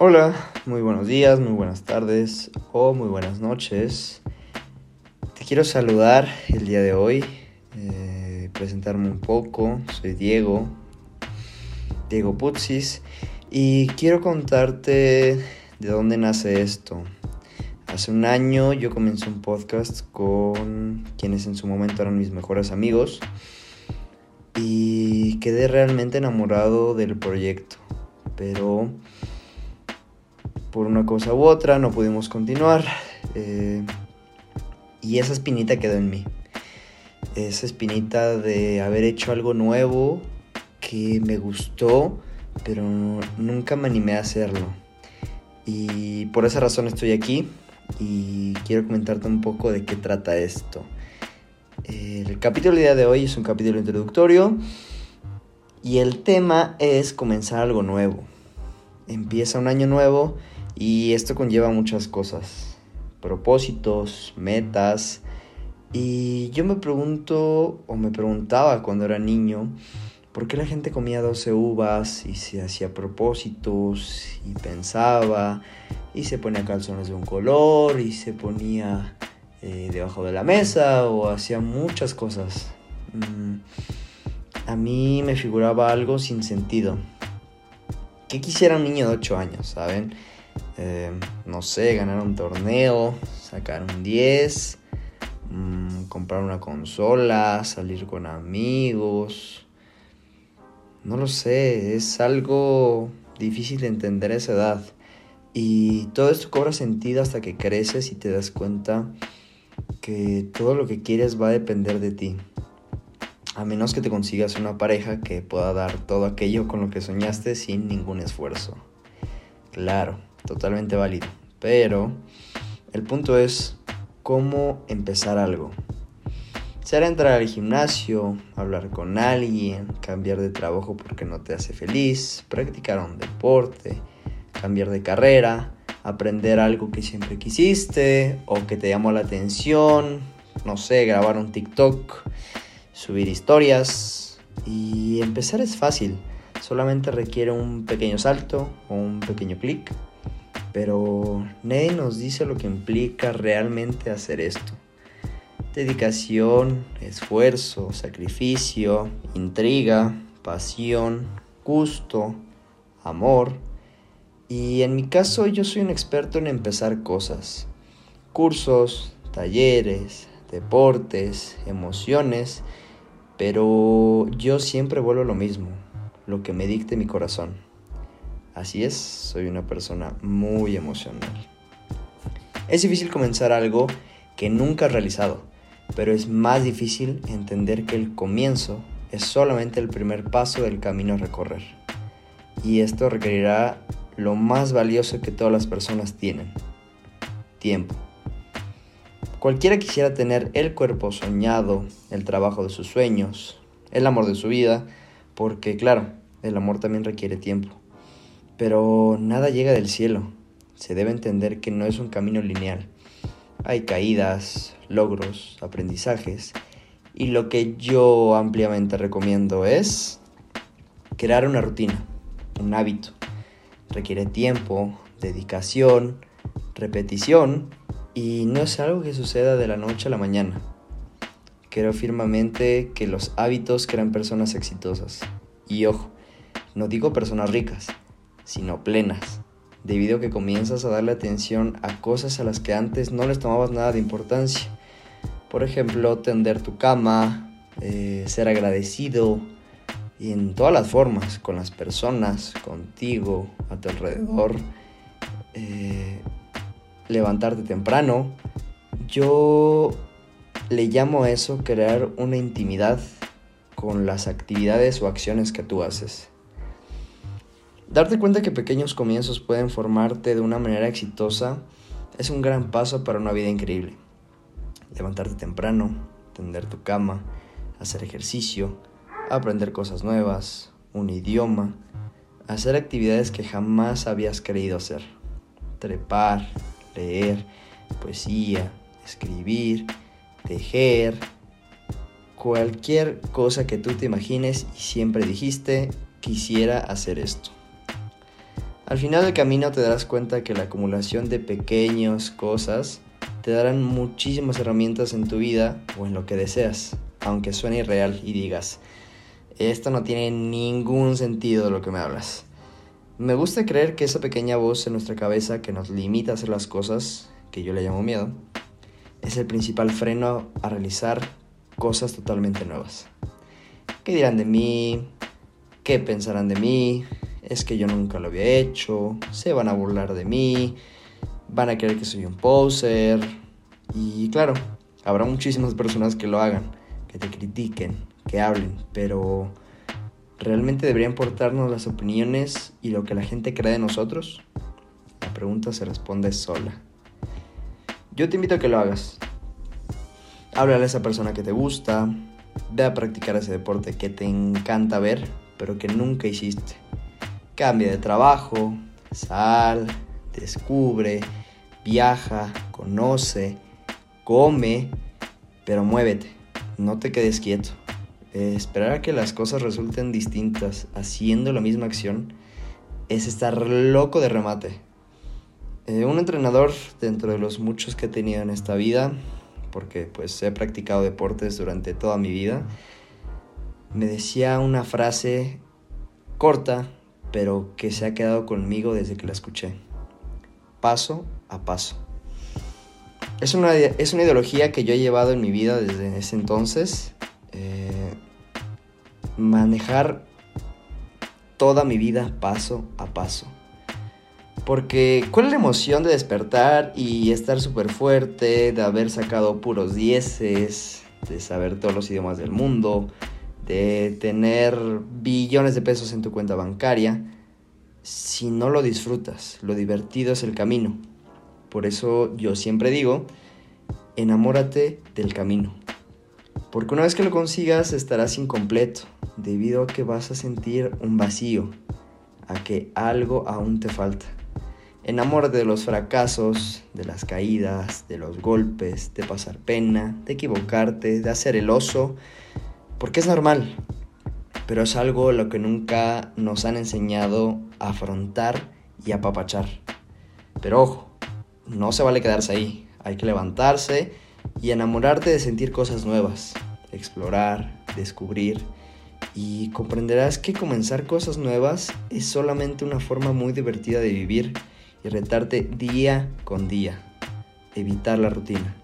Hola, muy buenos días, muy buenas tardes o muy buenas noches. Te quiero saludar el día de hoy, eh, presentarme un poco. Soy Diego, Diego Putzis, y quiero contarte de dónde nace esto. Hace un año yo comencé un podcast con quienes en su momento eran mis mejores amigos y quedé realmente enamorado del proyecto, pero por una cosa u otra no pudimos continuar eh, y esa espinita quedó en mí. Esa espinita de haber hecho algo nuevo que me gustó, pero nunca me animé a hacerlo. Y por esa razón estoy aquí y quiero comentarte un poco de qué trata esto. El capítulo del día de hoy es un capítulo introductorio y el tema es comenzar algo nuevo. Empieza un año nuevo y esto conlleva muchas cosas, propósitos, metas. Y yo me pregunto o me preguntaba cuando era niño, ¿por qué la gente comía 12 uvas y se hacía propósitos y pensaba y se ponía calzones de un color y se ponía eh, debajo de la mesa o hacía muchas cosas. Mm, a mí me figuraba algo sin sentido. ¿Qué quisiera un niño de 8 años, saben? Eh, no sé, ganar un torneo, sacar un 10, mm, comprar una consola, salir con amigos. No lo sé, es algo difícil de entender a esa edad. Y todo esto cobra sentido hasta que creces y te das cuenta que todo lo que quieres va a depender de ti. A menos que te consigas una pareja que pueda dar todo aquello con lo que soñaste sin ningún esfuerzo. Claro, totalmente válido. Pero el punto es cómo empezar algo. Será entrar al gimnasio, hablar con alguien, cambiar de trabajo porque no te hace feliz, practicar un deporte, cambiar de carrera, aprender algo que siempre quisiste o que te llamó la atención, no sé, grabar un TikTok, subir historias y empezar es fácil, solamente requiere un pequeño salto o un pequeño clic, pero nadie nos dice lo que implica realmente hacer esto. Dedicación, esfuerzo, sacrificio, intriga, pasión, gusto, amor, y en mi caso yo soy un experto en empezar cosas. Cursos, talleres, deportes, emociones, pero yo siempre vuelvo lo mismo, lo que me dicte mi corazón. Así es, soy una persona muy emocional. Es difícil comenzar algo que nunca he realizado, pero es más difícil entender que el comienzo es solamente el primer paso del camino a recorrer. Y esto requerirá lo más valioso que todas las personas tienen, tiempo. Cualquiera quisiera tener el cuerpo soñado, el trabajo de sus sueños, el amor de su vida, porque claro, el amor también requiere tiempo. Pero nada llega del cielo. Se debe entender que no es un camino lineal. Hay caídas, logros, aprendizajes. Y lo que yo ampliamente recomiendo es crear una rutina, un hábito requiere tiempo, dedicación, repetición y no es algo que suceda de la noche a la mañana. Creo firmemente que los hábitos crean personas exitosas. Y ojo, no digo personas ricas, sino plenas, debido a que comienzas a darle atención a cosas a las que antes no les tomabas nada de importancia. Por ejemplo, tender tu cama, eh, ser agradecido, y en todas las formas, con las personas, contigo, a tu alrededor, eh, levantarte temprano. Yo le llamo a eso crear una intimidad con las actividades o acciones que tú haces. Darte cuenta que pequeños comienzos pueden formarte de una manera exitosa es un gran paso para una vida increíble. Levantarte temprano, tender tu cama, hacer ejercicio, aprender cosas nuevas, un idioma, hacer actividades que jamás habías querido hacer. Trepar, leer, poesía, escribir, tejer, cualquier cosa que tú te imagines y siempre dijiste, quisiera hacer esto. Al final del camino te darás cuenta que la acumulación de pequeñas cosas te darán muchísimas herramientas en tu vida o en lo que deseas, aunque suene irreal y digas, esto no tiene ningún sentido de lo que me hablas. Me gusta creer que esa pequeña voz en nuestra cabeza que nos limita a hacer las cosas, que yo le llamo miedo, es el principal freno a realizar cosas totalmente nuevas. ¿Qué dirán de mí? ¿Qué pensarán de mí? Es que yo nunca lo había hecho, se van a burlar de mí, van a creer que soy un poser. Y claro, habrá muchísimas personas que lo hagan, que te critiquen, que hablen, pero ¿realmente debería importarnos las opiniones y lo que la gente cree de nosotros? La pregunta se responde sola. Yo te invito a que lo hagas. Háblale a esa persona que te gusta, ve a practicar ese deporte que te encanta ver, pero que nunca hiciste. Cambia de trabajo, sal, descubre, viaja, conoce, come, pero muévete, no te quedes quieto. Eh, esperar a que las cosas resulten distintas haciendo la misma acción es estar loco de remate. Eh, un entrenador dentro de los muchos que he tenido en esta vida, porque pues he practicado deportes durante toda mi vida, me decía una frase corta, pero que se ha quedado conmigo desde que la escuché. Paso a paso. Es una, es una ideología que yo he llevado en mi vida desde ese entonces. Eh, manejar toda mi vida paso a paso. Porque, ¿cuál es la emoción de despertar y estar súper fuerte, de haber sacado puros dieces, de saber todos los idiomas del mundo, de tener billones de pesos en tu cuenta bancaria? Si no lo disfrutas, lo divertido es el camino. Por eso yo siempre digo, enamórate del camino. Porque una vez que lo consigas estarás incompleto, debido a que vas a sentir un vacío, a que algo aún te falta. Enamórate de los fracasos, de las caídas, de los golpes, de pasar pena, de equivocarte, de hacer el oso, porque es normal, pero es algo lo que nunca nos han enseñado a afrontar y apapachar. Pero ojo, no se vale quedarse ahí, hay que levantarse y enamorarte de sentir cosas nuevas, explorar, descubrir y comprenderás que comenzar cosas nuevas es solamente una forma muy divertida de vivir y retarte día con día, evitar la rutina.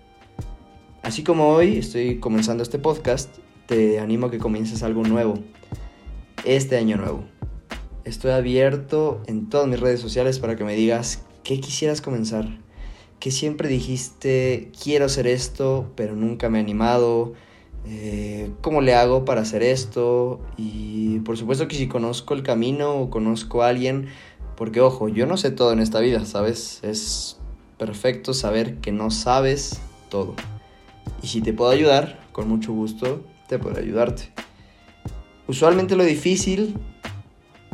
Así como hoy estoy comenzando este podcast, te animo a que comiences algo nuevo, este año nuevo. Estoy abierto en todas mis redes sociales para que me digas qué quisieras comenzar, que siempre dijiste quiero hacer esto, pero nunca me he animado, eh, cómo le hago para hacer esto y por supuesto que si conozco el camino o conozco a alguien porque ojo, yo no sé todo en esta vida, ¿sabes? Es perfecto saber que no sabes todo. Y si te puedo ayudar, con mucho gusto te puedo ayudarte. Usualmente lo difícil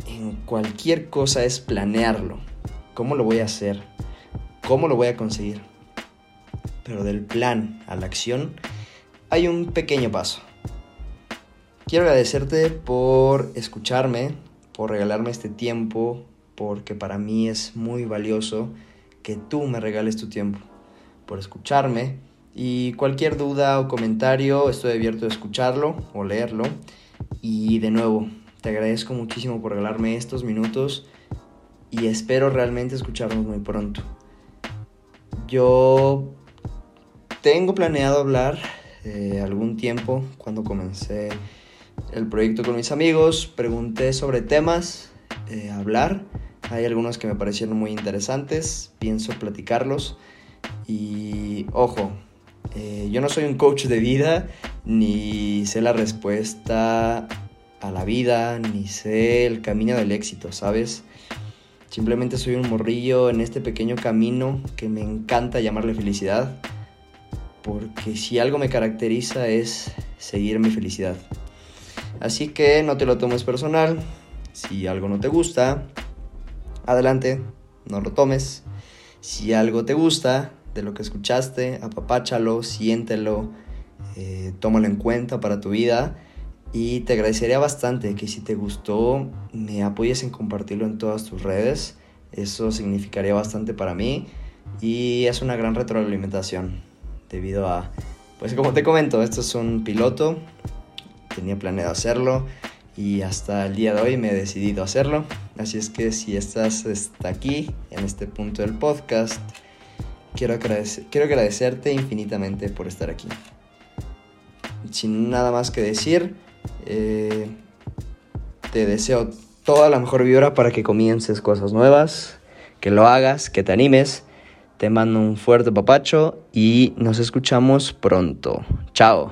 en cualquier cosa es planearlo. ¿Cómo lo voy a hacer? ¿Cómo lo voy a conseguir? Pero del plan a la acción hay un pequeño paso. Quiero agradecerte por escucharme, por regalarme este tiempo, porque para mí es muy valioso que tú me regales tu tiempo, por escucharme y cualquier duda o comentario estoy abierto a escucharlo o leerlo. Y de nuevo, te agradezco muchísimo por regalarme estos minutos y espero realmente escucharnos muy pronto. Yo tengo planeado hablar eh, algún tiempo cuando comencé el proyecto con mis amigos, pregunté sobre temas, eh, hablar hay algunos que me parecieron muy interesantes, pienso platicarlos. Y ojo, eh, yo no soy un coach de vida, ni sé la respuesta a la vida, ni sé el camino del éxito, ¿sabes? Simplemente soy un morrillo en este pequeño camino que me encanta llamarle felicidad, porque si algo me caracteriza es seguir mi felicidad. Así que no te lo tomes personal, si algo no te gusta, adelante, no lo tomes. Si algo te gusta de lo que escuchaste, apapáchalo, siéntelo, eh, tómalo en cuenta para tu vida. Y te agradecería bastante que si te gustó me apoyes en compartirlo en todas tus redes. Eso significaría bastante para mí y es una gran retroalimentación debido a, pues como te comento, esto es un piloto, tenía planeado hacerlo y hasta el día de hoy me he decidido hacerlo. Así es que si estás hasta aquí, en este punto del podcast, quiero, quiero agradecerte infinitamente por estar aquí. Sin nada más que decir, eh, te deseo toda la mejor vibra para que comiences cosas nuevas, que lo hagas, que te animes. Te mando un fuerte papacho y nos escuchamos pronto. Chao.